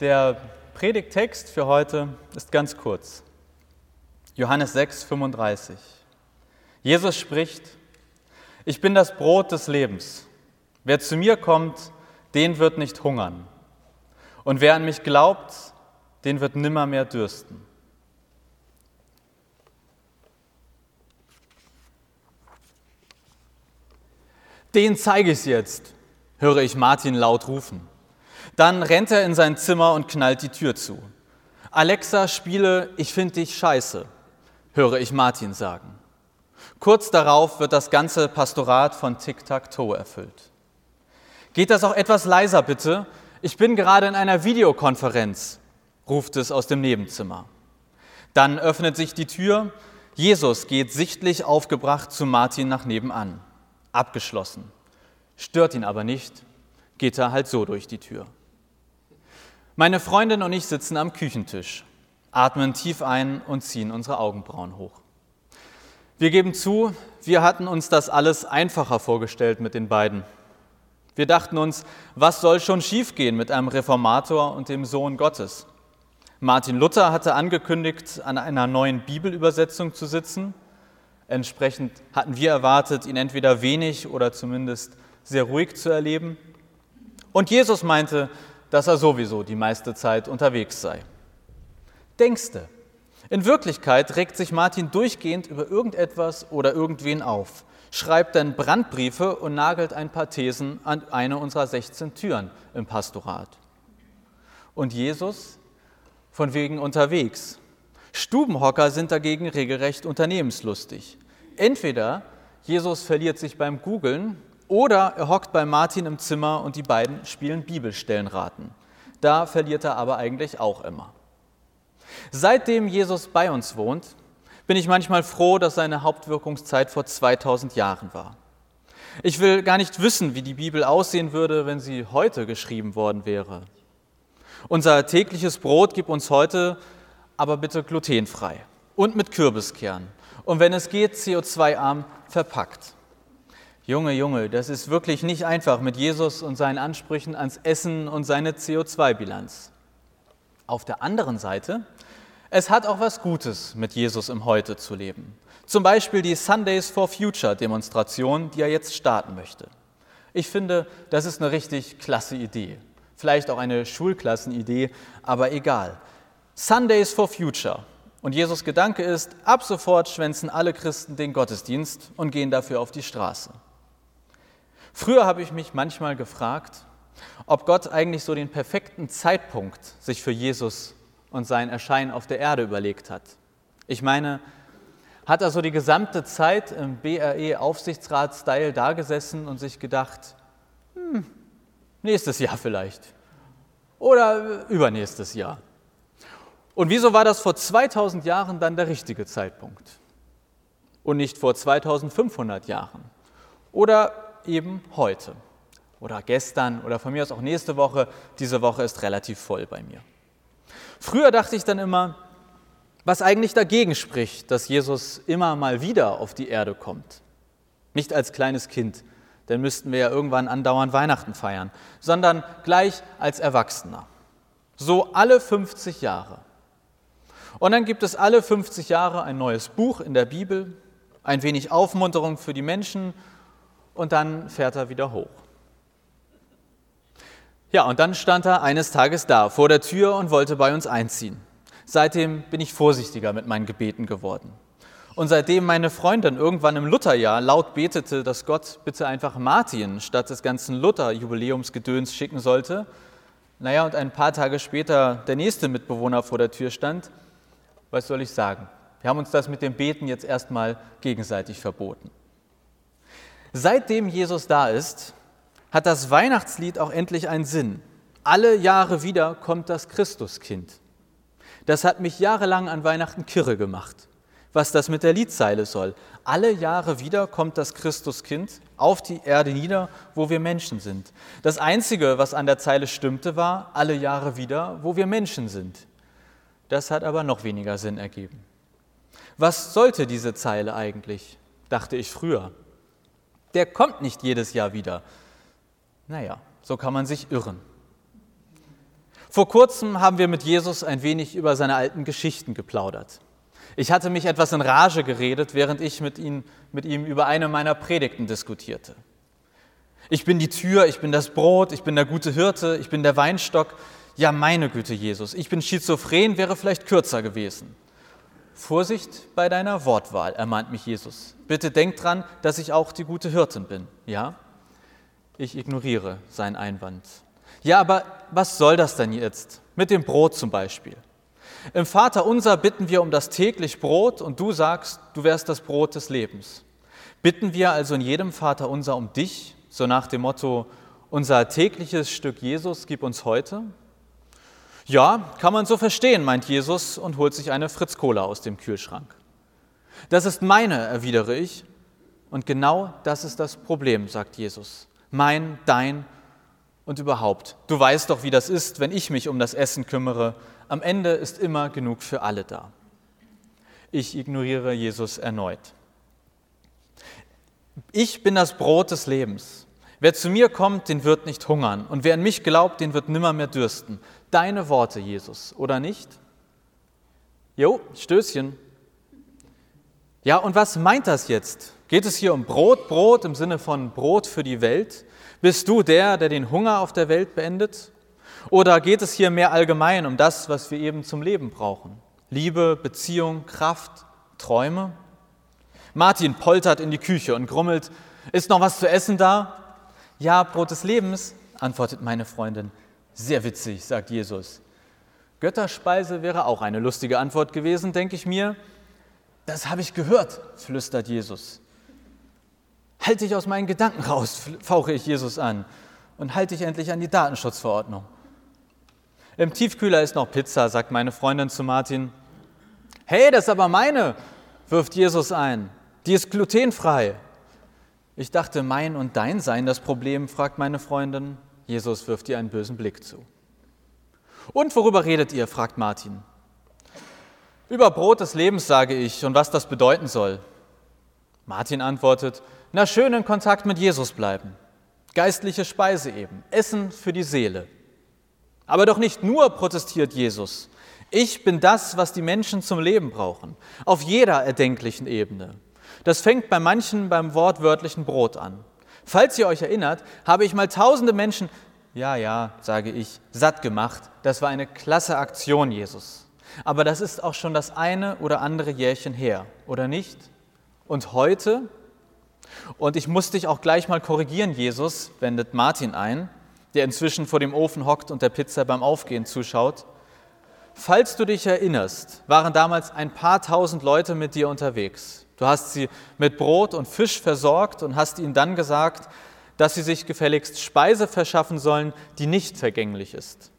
Der Predigttext für heute ist ganz kurz. Johannes 6, 35. Jesus spricht, ich bin das Brot des Lebens. Wer zu mir kommt, den wird nicht hungern. Und wer an mich glaubt, den wird nimmermehr dürsten. Den zeige ich jetzt, höre ich Martin laut rufen. Dann rennt er in sein Zimmer und knallt die Tür zu. Alexa, spiele Ich finde dich scheiße, höre ich Martin sagen. Kurz darauf wird das ganze Pastorat von Tic-Tac-Toe erfüllt. Geht das auch etwas leiser bitte? Ich bin gerade in einer Videokonferenz, ruft es aus dem Nebenzimmer. Dann öffnet sich die Tür. Jesus geht sichtlich aufgebracht zu Martin nach nebenan. Abgeschlossen. Stört ihn aber nicht, geht er halt so durch die Tür. Meine Freundin und ich sitzen am Küchentisch, atmen tief ein und ziehen unsere Augenbrauen hoch. Wir geben zu, wir hatten uns das alles einfacher vorgestellt mit den beiden. Wir dachten uns, was soll schon schiefgehen mit einem Reformator und dem Sohn Gottes? Martin Luther hatte angekündigt, an einer neuen Bibelübersetzung zu sitzen. Entsprechend hatten wir erwartet, ihn entweder wenig oder zumindest sehr ruhig zu erleben. Und Jesus meinte, dass er sowieso die meiste Zeit unterwegs sei. Denkste, in Wirklichkeit regt sich Martin durchgehend über irgendetwas oder irgendwen auf, schreibt dann Brandbriefe und nagelt ein paar Thesen an eine unserer 16 Türen im Pastorat. Und Jesus? Von wegen unterwegs. Stubenhocker sind dagegen regelrecht unternehmenslustig. Entweder Jesus verliert sich beim Googlen oder er hockt bei Martin im Zimmer und die beiden spielen Bibelstellenraten. Da verliert er aber eigentlich auch immer. Seitdem Jesus bei uns wohnt, bin ich manchmal froh, dass seine Hauptwirkungszeit vor 2000 Jahren war. Ich will gar nicht wissen, wie die Bibel aussehen würde, wenn sie heute geschrieben worden wäre. Unser tägliches Brot gibt uns heute aber bitte glutenfrei und mit Kürbiskern und wenn es geht, CO2-arm verpackt. Junge, Junge, das ist wirklich nicht einfach mit Jesus und seinen Ansprüchen ans Essen und seine CO2-Bilanz. Auf der anderen Seite es hat auch was Gutes, mit Jesus im Heute zu leben. Zum Beispiel die Sundays for Future Demonstration, die er jetzt starten möchte. Ich finde, das ist eine richtig klasse Idee. Vielleicht auch eine Schulklassenidee, aber egal. Sundays for Future. Und Jesus Gedanke ist, ab sofort schwänzen alle Christen den Gottesdienst und gehen dafür auf die Straße. Früher habe ich mich manchmal gefragt, ob Gott eigentlich so den perfekten Zeitpunkt sich für Jesus und sein Erscheinen auf der Erde überlegt hat. Ich meine, hat er so die gesamte Zeit im BRE-Aufsichtsrat-Style dagesessen und sich gedacht, hm, nächstes Jahr vielleicht oder übernächstes Jahr. Und wieso war das vor 2000 Jahren dann der richtige Zeitpunkt und nicht vor 2500 Jahren oder eben heute oder gestern oder von mir aus auch nächste Woche? Diese Woche ist relativ voll bei mir. Früher dachte ich dann immer, was eigentlich dagegen spricht, dass Jesus immer mal wieder auf die Erde kommt. Nicht als kleines Kind, dann müssten wir ja irgendwann andauernd Weihnachten feiern, sondern gleich als Erwachsener. So alle 50 Jahre. Und dann gibt es alle 50 Jahre ein neues Buch in der Bibel, ein wenig Aufmunterung für die Menschen und dann fährt er wieder hoch. Ja, und dann stand er eines Tages da vor der Tür und wollte bei uns einziehen. Seitdem bin ich vorsichtiger mit meinen Gebeten geworden. Und seitdem meine Freundin irgendwann im Lutherjahr laut betete, dass Gott bitte einfach Martin statt des ganzen Luther-Jubiläumsgedöns schicken sollte, naja, und ein paar Tage später der nächste Mitbewohner vor der Tür stand, was soll ich sagen? Wir haben uns das mit dem Beten jetzt erstmal gegenseitig verboten. Seitdem Jesus da ist, hat das Weihnachtslied auch endlich einen Sinn. Alle Jahre wieder kommt das Christuskind. Das hat mich jahrelang an Weihnachten kirre gemacht, was das mit der Liedzeile soll. Alle Jahre wieder kommt das Christuskind auf die Erde nieder, wo wir Menschen sind. Das Einzige, was an der Zeile stimmte, war alle Jahre wieder, wo wir Menschen sind. Das hat aber noch weniger Sinn ergeben. Was sollte diese Zeile eigentlich, dachte ich früher. Der kommt nicht jedes Jahr wieder, naja, so kann man sich irren. Vor kurzem haben wir mit Jesus ein wenig über seine alten Geschichten geplaudert. Ich hatte mich etwas in Rage geredet, während ich mit ihm, mit ihm über eine meiner Predigten diskutierte. Ich bin die Tür, ich bin das Brot, ich bin der gute Hirte, ich bin der Weinstock. Ja, meine Güte, Jesus, ich bin schizophren, wäre vielleicht kürzer gewesen. Vorsicht bei deiner Wortwahl, ermahnt mich Jesus. Bitte denk dran, dass ich auch die gute Hirtin bin, ja? Ich ignoriere seinen Einwand. Ja, aber was soll das denn jetzt? Mit dem Brot zum Beispiel. Im Vater unser bitten wir um das täglich Brot und du sagst, du wärst das Brot des Lebens. Bitten wir also in jedem Vater unser um dich, so nach dem Motto, unser tägliches Stück Jesus gib uns heute? Ja, kann man so verstehen, meint Jesus und holt sich eine Fritz Cola aus dem Kühlschrank. Das ist meine, erwidere ich. Und genau das ist das Problem, sagt Jesus. Mein, dein und überhaupt. Du weißt doch, wie das ist, wenn ich mich um das Essen kümmere. Am Ende ist immer genug für alle da. Ich ignoriere Jesus erneut. Ich bin das Brot des Lebens. Wer zu mir kommt, den wird nicht hungern. Und wer an mich glaubt, den wird nimmer mehr dürsten. Deine Worte, Jesus, oder nicht? Jo, Stößchen. Ja, und was meint das jetzt? Geht es hier um Brot, Brot im Sinne von Brot für die Welt? Bist du der, der den Hunger auf der Welt beendet? Oder geht es hier mehr allgemein um das, was wir eben zum Leben brauchen? Liebe, Beziehung, Kraft, Träume? Martin poltert in die Küche und grummelt, ist noch was zu essen da? Ja, Brot des Lebens, antwortet meine Freundin. Sehr witzig, sagt Jesus. Götterspeise wäre auch eine lustige Antwort gewesen, denke ich mir. Das habe ich gehört, flüstert Jesus. Halte dich aus meinen Gedanken raus, fauche ich Jesus an und halte dich endlich an die Datenschutzverordnung. Im Tiefkühler ist noch Pizza, sagt meine Freundin zu Martin. Hey, das ist aber meine, wirft Jesus ein. Die ist glutenfrei. Ich dachte, mein und dein seien das Problem, fragt meine Freundin. Jesus wirft ihr einen bösen Blick zu. Und worüber redet ihr? fragt Martin. Über Brot des Lebens sage ich und was das bedeuten soll. Martin antwortet, na schön in Kontakt mit Jesus bleiben. Geistliche Speise eben, Essen für die Seele. Aber doch nicht nur, protestiert Jesus. Ich bin das, was die Menschen zum Leben brauchen, auf jeder erdenklichen Ebene. Das fängt bei manchen beim wortwörtlichen Brot an. Falls ihr euch erinnert, habe ich mal tausende Menschen, ja, ja, sage ich, satt gemacht. Das war eine klasse Aktion, Jesus. Aber das ist auch schon das eine oder andere Jährchen her, oder nicht? Und heute? Und ich muss dich auch gleich mal korrigieren, Jesus, wendet Martin ein, der inzwischen vor dem Ofen hockt und der Pizza beim Aufgehen zuschaut. Falls du dich erinnerst, waren damals ein paar tausend Leute mit dir unterwegs. Du hast sie mit Brot und Fisch versorgt und hast ihnen dann gesagt, dass sie sich gefälligst Speise verschaffen sollen, die nicht vergänglich ist.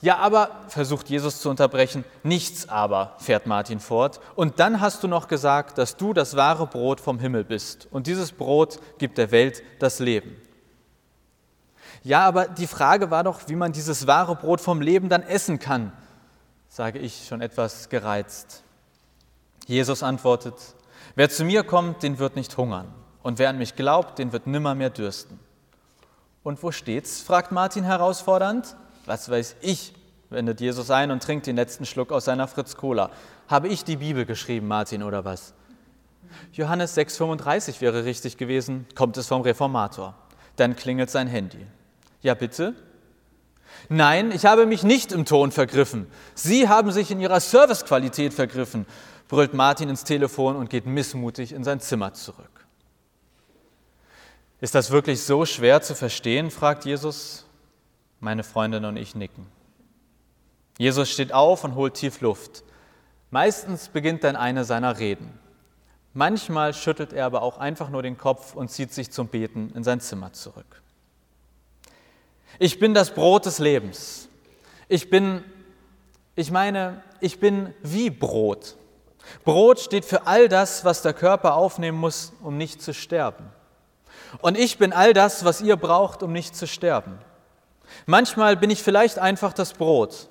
Ja, aber, versucht Jesus zu unterbrechen, nichts aber, fährt Martin fort. Und dann hast du noch gesagt, dass du das wahre Brot vom Himmel bist. Und dieses Brot gibt der Welt das Leben. Ja, aber die Frage war doch, wie man dieses wahre Brot vom Leben dann essen kann, sage ich schon etwas gereizt. Jesus antwortet, Wer zu mir kommt, den wird nicht hungern. Und wer an mich glaubt, den wird nimmer mehr dürsten. Und wo steht's? fragt Martin herausfordernd. Was weiß ich, wendet Jesus ein und trinkt den letzten Schluck aus seiner Fritz Cola. Habe ich die Bibel geschrieben, Martin, oder was? Johannes 6,35 wäre richtig gewesen, kommt es vom Reformator. Dann klingelt sein Handy. Ja, bitte? Nein, ich habe mich nicht im Ton vergriffen. Sie haben sich in Ihrer Servicequalität vergriffen brüllt Martin ins Telefon und geht missmutig in sein Zimmer zurück. Ist das wirklich so schwer zu verstehen? fragt Jesus. Meine Freundin und ich nicken. Jesus steht auf und holt tief Luft. Meistens beginnt dann eine seiner Reden. Manchmal schüttelt er aber auch einfach nur den Kopf und zieht sich zum Beten in sein Zimmer zurück. Ich bin das Brot des Lebens. Ich bin, ich meine, ich bin wie Brot. Brot steht für all das, was der Körper aufnehmen muss, um nicht zu sterben. Und ich bin all das, was ihr braucht, um nicht zu sterben. Manchmal bin ich vielleicht einfach das Brot,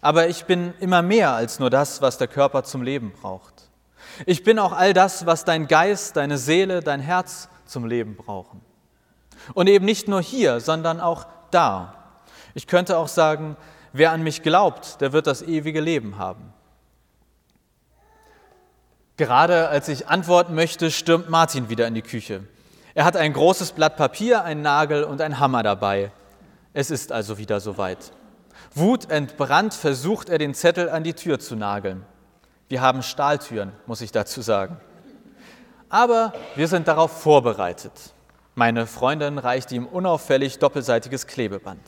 aber ich bin immer mehr als nur das, was der Körper zum Leben braucht. Ich bin auch all das, was dein Geist, deine Seele, dein Herz zum Leben brauchen. Und eben nicht nur hier, sondern auch da. Ich könnte auch sagen, wer an mich glaubt, der wird das ewige Leben haben. Gerade als ich antworten möchte, stürmt Martin wieder in die Küche. Er hat ein großes Blatt Papier, einen Nagel und einen Hammer dabei. Es ist also wieder soweit. Wutentbrannt versucht er, den Zettel an die Tür zu nageln. Wir haben Stahltüren, muss ich dazu sagen. Aber wir sind darauf vorbereitet. Meine Freundin reicht ihm unauffällig doppelseitiges Klebeband.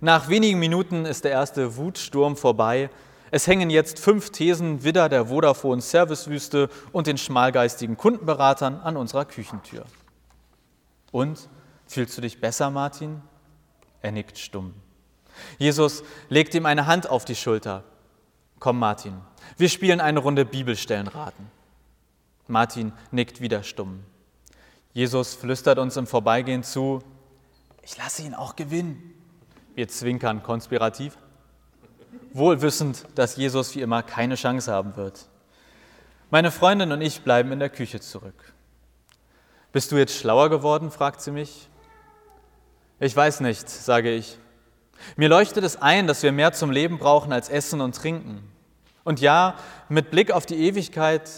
Nach wenigen Minuten ist der erste Wutsturm vorbei. Es hängen jetzt fünf Thesen Widder der Vodafone Servicewüste und den schmalgeistigen Kundenberatern an unserer Küchentür. Und fühlst du dich besser, Martin? Er nickt stumm. Jesus legt ihm eine Hand auf die Schulter. Komm, Martin, wir spielen eine Runde Bibelstellenraten. Martin nickt wieder stumm. Jesus flüstert uns im Vorbeigehen zu, ich lasse ihn auch gewinnen. Wir zwinkern konspirativ, wohl wissend, dass Jesus wie immer keine Chance haben wird. Meine Freundin und ich bleiben in der Küche zurück. Bist du jetzt schlauer geworden? fragt sie mich. Ich weiß nicht, sage ich. Mir leuchtet es ein, dass wir mehr zum Leben brauchen als Essen und Trinken. Und ja, mit Blick auf die Ewigkeit,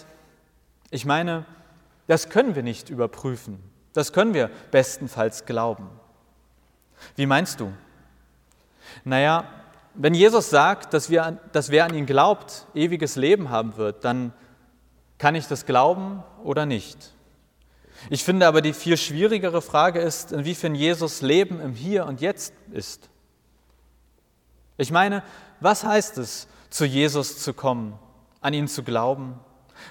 ich meine, das können wir nicht überprüfen. Das können wir bestenfalls glauben. Wie meinst du? Naja, wenn Jesus sagt, dass, wir, dass wer an ihn glaubt, ewiges Leben haben wird, dann kann ich das glauben oder nicht. Ich finde aber die viel schwierigere Frage ist, inwiefern Jesus Leben im Hier und Jetzt ist. Ich meine, was heißt es, zu Jesus zu kommen, an ihn zu glauben?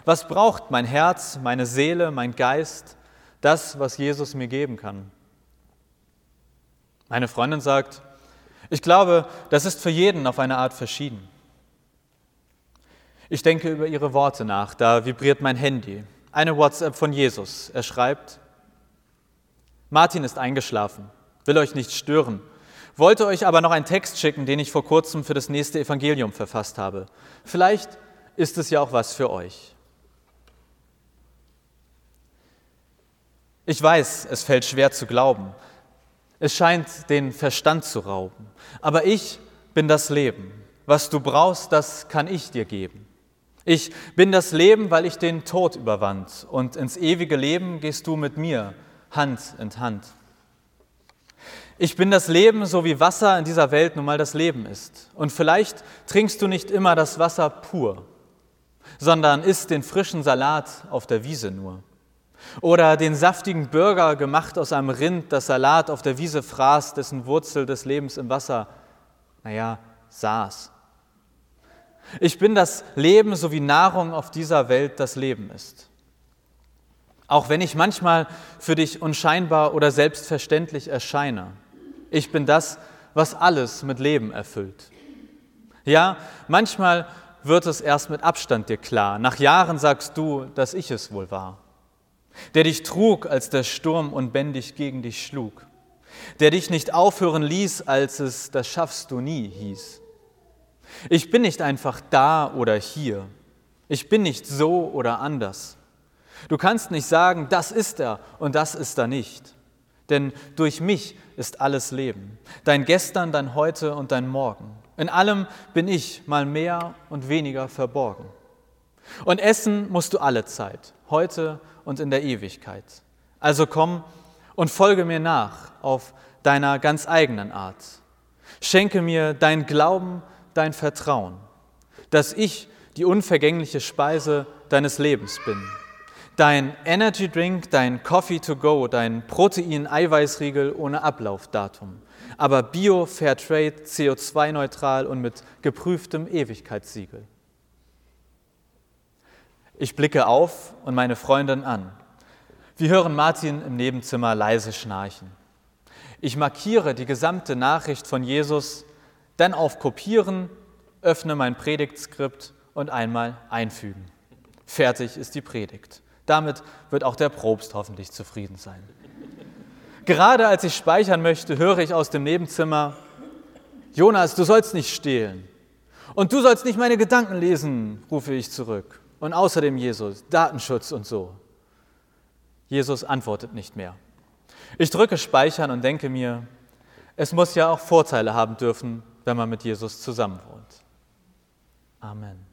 Was braucht mein Herz, meine Seele, mein Geist, das, was Jesus mir geben kann? Meine Freundin sagt, ich glaube, das ist für jeden auf eine Art verschieden. Ich denke über ihre Worte nach, da vibriert mein Handy. Eine WhatsApp von Jesus. Er schreibt, Martin ist eingeschlafen, will euch nicht stören, wollte euch aber noch einen Text schicken, den ich vor kurzem für das nächste Evangelium verfasst habe. Vielleicht ist es ja auch was für euch. Ich weiß, es fällt schwer zu glauben. Es scheint den Verstand zu rauben. Aber ich bin das Leben. Was du brauchst, das kann ich dir geben. Ich bin das Leben, weil ich den Tod überwand. Und ins ewige Leben gehst du mit mir Hand in Hand. Ich bin das Leben, so wie Wasser in dieser Welt nun mal das Leben ist. Und vielleicht trinkst du nicht immer das Wasser pur, sondern isst den frischen Salat auf der Wiese nur. Oder den saftigen Burger gemacht aus einem Rind, das Salat auf der Wiese fraß, dessen Wurzel des Lebens im Wasser, naja, saß. Ich bin das Leben, so wie Nahrung auf dieser Welt das Leben ist. Auch wenn ich manchmal für dich unscheinbar oder selbstverständlich erscheine. Ich bin das, was alles mit Leben erfüllt. Ja, manchmal wird es erst mit Abstand dir klar. Nach Jahren sagst du, dass ich es wohl war. Der dich trug, als der Sturm unbändig gegen dich schlug. Der dich nicht aufhören ließ, als es das schaffst du nie hieß. Ich bin nicht einfach da oder hier. Ich bin nicht so oder anders. Du kannst nicht sagen, das ist er und das ist er nicht. Denn durch mich ist alles Leben. Dein Gestern, dein Heute und dein Morgen. In allem bin ich mal mehr und weniger verborgen. Und essen musst du alle Zeit, heute und in der Ewigkeit. Also komm und folge mir nach auf deiner ganz eigenen Art. Schenke mir dein Glauben, dein Vertrauen, dass ich die unvergängliche Speise deines Lebens bin. Dein Energy Drink, dein Coffee to go, dein Protein-Eiweißriegel ohne Ablaufdatum, aber Bio, Fairtrade, CO2-neutral und mit geprüftem Ewigkeitssiegel. Ich blicke auf und meine Freundin an. Wir hören Martin im Nebenzimmer leise schnarchen. Ich markiere die gesamte Nachricht von Jesus dann auf Kopieren, öffne mein Predigtskript und einmal einfügen. Fertig ist die Predigt. Damit wird auch der Probst hoffentlich zufrieden sein. Gerade als ich speichern möchte, höre ich aus dem Nebenzimmer, Jonas, du sollst nicht stehlen. Und du sollst nicht meine Gedanken lesen, rufe ich zurück. Und außerdem Jesus, Datenschutz und so. Jesus antwortet nicht mehr. Ich drücke Speichern und denke mir, es muss ja auch Vorteile haben dürfen, wenn man mit Jesus zusammen wohnt. Amen.